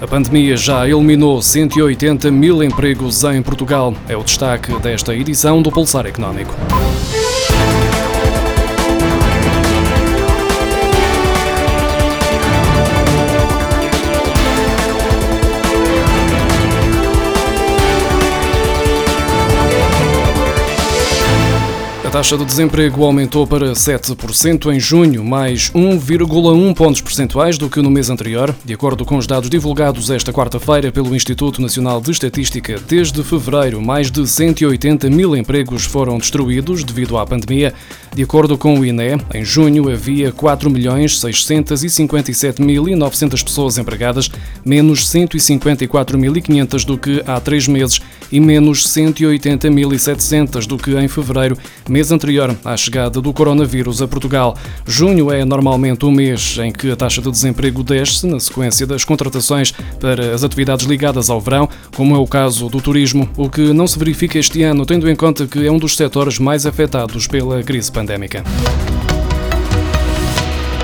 A pandemia já eliminou 180 mil empregos em Portugal. É o destaque desta edição do Pulsar Económico. A taxa de desemprego aumentou para 7% em junho, mais 1,1 pontos percentuais do que no mês anterior, de acordo com os dados divulgados esta quarta-feira pelo Instituto Nacional de Estatística. Desde fevereiro, mais de 180 mil empregos foram destruídos devido à pandemia. De acordo com o INE, em junho havia 4.657.900 pessoas empregadas, menos 154.500 do que há três meses e menos 180.700 do que em fevereiro, mês anterior à chegada do coronavírus a Portugal. Junho é normalmente o mês em que a taxa de desemprego desce na sequência das contratações para as atividades ligadas ao verão, como é o caso do turismo, o que não se verifica este ano, tendo em conta que é um dos setores mais afetados pela crise pandémica pandémica.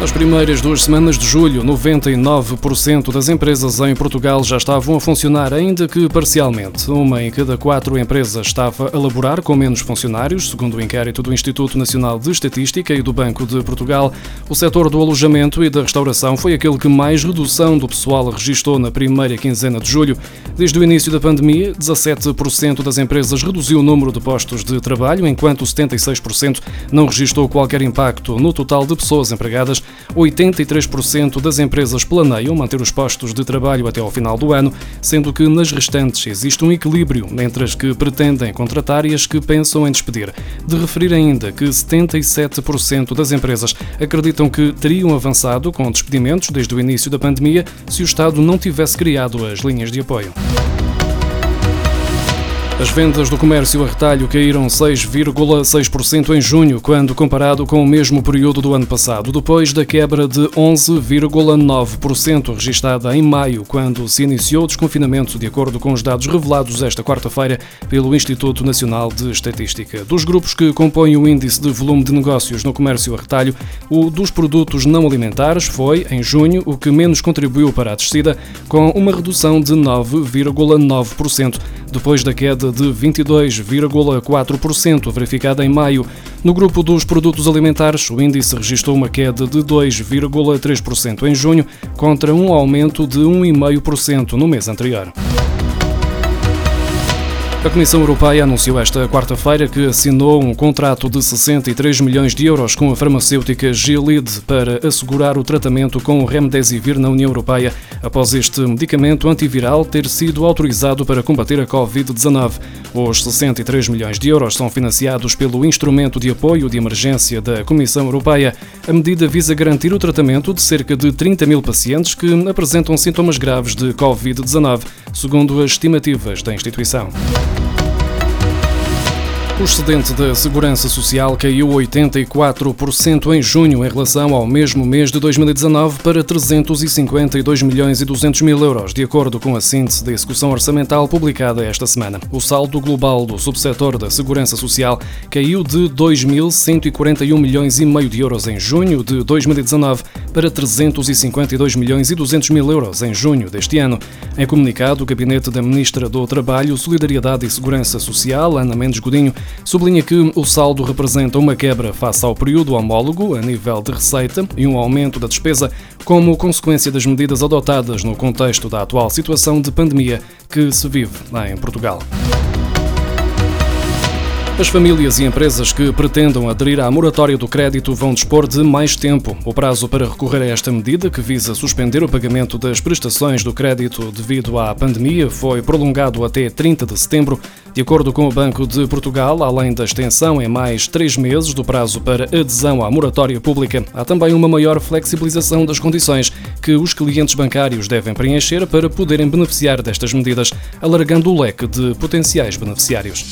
Nas primeiras duas semanas de julho, 99% das empresas em Portugal já estavam a funcionar, ainda que parcialmente. Uma em cada quatro empresas estava a laborar com menos funcionários, segundo o inquérito do Instituto Nacional de Estatística e do Banco de Portugal. O setor do alojamento e da restauração foi aquele que mais redução do pessoal registrou na primeira quinzena de julho. Desde o início da pandemia, 17% das empresas reduziu o número de postos de trabalho, enquanto 76% não registrou qualquer impacto no total de pessoas empregadas 83% das empresas planeiam manter os postos de trabalho até ao final do ano, sendo que nas restantes existe um equilíbrio entre as que pretendem contratar e as que pensam em despedir. De referir ainda que 77% das empresas acreditam que teriam avançado com despedimentos desde o início da pandemia se o Estado não tivesse criado as linhas de apoio. As vendas do comércio a retalho caíram 6,6% em junho, quando comparado com o mesmo período do ano passado, depois da quebra de 11,9% registada em maio, quando se iniciou o desconfinamento, de acordo com os dados revelados esta quarta-feira pelo Instituto Nacional de Estatística. Dos grupos que compõem o índice de volume de negócios no comércio a retalho, o dos produtos não alimentares foi, em junho, o que menos contribuiu para a descida, com uma redução de 9,9% depois da queda de 22,4% verificada em maio. No grupo dos produtos alimentares, o índice registrou uma queda de 2,3% em junho, contra um aumento de 1,5% no mês anterior. A Comissão Europeia anunciou esta quarta-feira que assinou um contrato de 63 milhões de euros com a farmacêutica Gilead para assegurar o tratamento com o Remdesivir na União Europeia após este medicamento antiviral ter sido autorizado para combater a Covid-19. Os 63 milhões de euros são financiados pelo Instrumento de Apoio de Emergência da Comissão Europeia. A medida visa garantir o tratamento de cerca de 30 mil pacientes que apresentam sintomas graves de Covid-19, segundo as estimativas da instituição. O excedente da Segurança Social caiu 84% em junho em relação ao mesmo mês de 2019 para 352 milhões e 200 mil euros, de acordo com a síntese da execução orçamental publicada esta semana. O saldo global do subsetor da Segurança Social caiu de 2.141 milhões e meio de euros em junho de 2019 para 352 milhões e 200 mil euros em junho deste ano. Em comunicado, o gabinete da Ministra do Trabalho, Solidariedade e Segurança Social, Ana Mendes Godinho, sublinha que o saldo representa uma quebra face ao período homólogo a nível de receita e um aumento da despesa como consequência das medidas adotadas no contexto da atual situação de pandemia que se vive em Portugal. As famílias e empresas que pretendam aderir à moratória do crédito vão dispor de mais tempo. O prazo para recorrer a esta medida, que visa suspender o pagamento das prestações do crédito devido à pandemia, foi prolongado até 30 de setembro. De acordo com o Banco de Portugal, além da extensão em mais três meses do prazo para adesão à moratória pública, há também uma maior flexibilização das condições que os clientes bancários devem preencher para poderem beneficiar destas medidas, alargando o leque de potenciais beneficiários.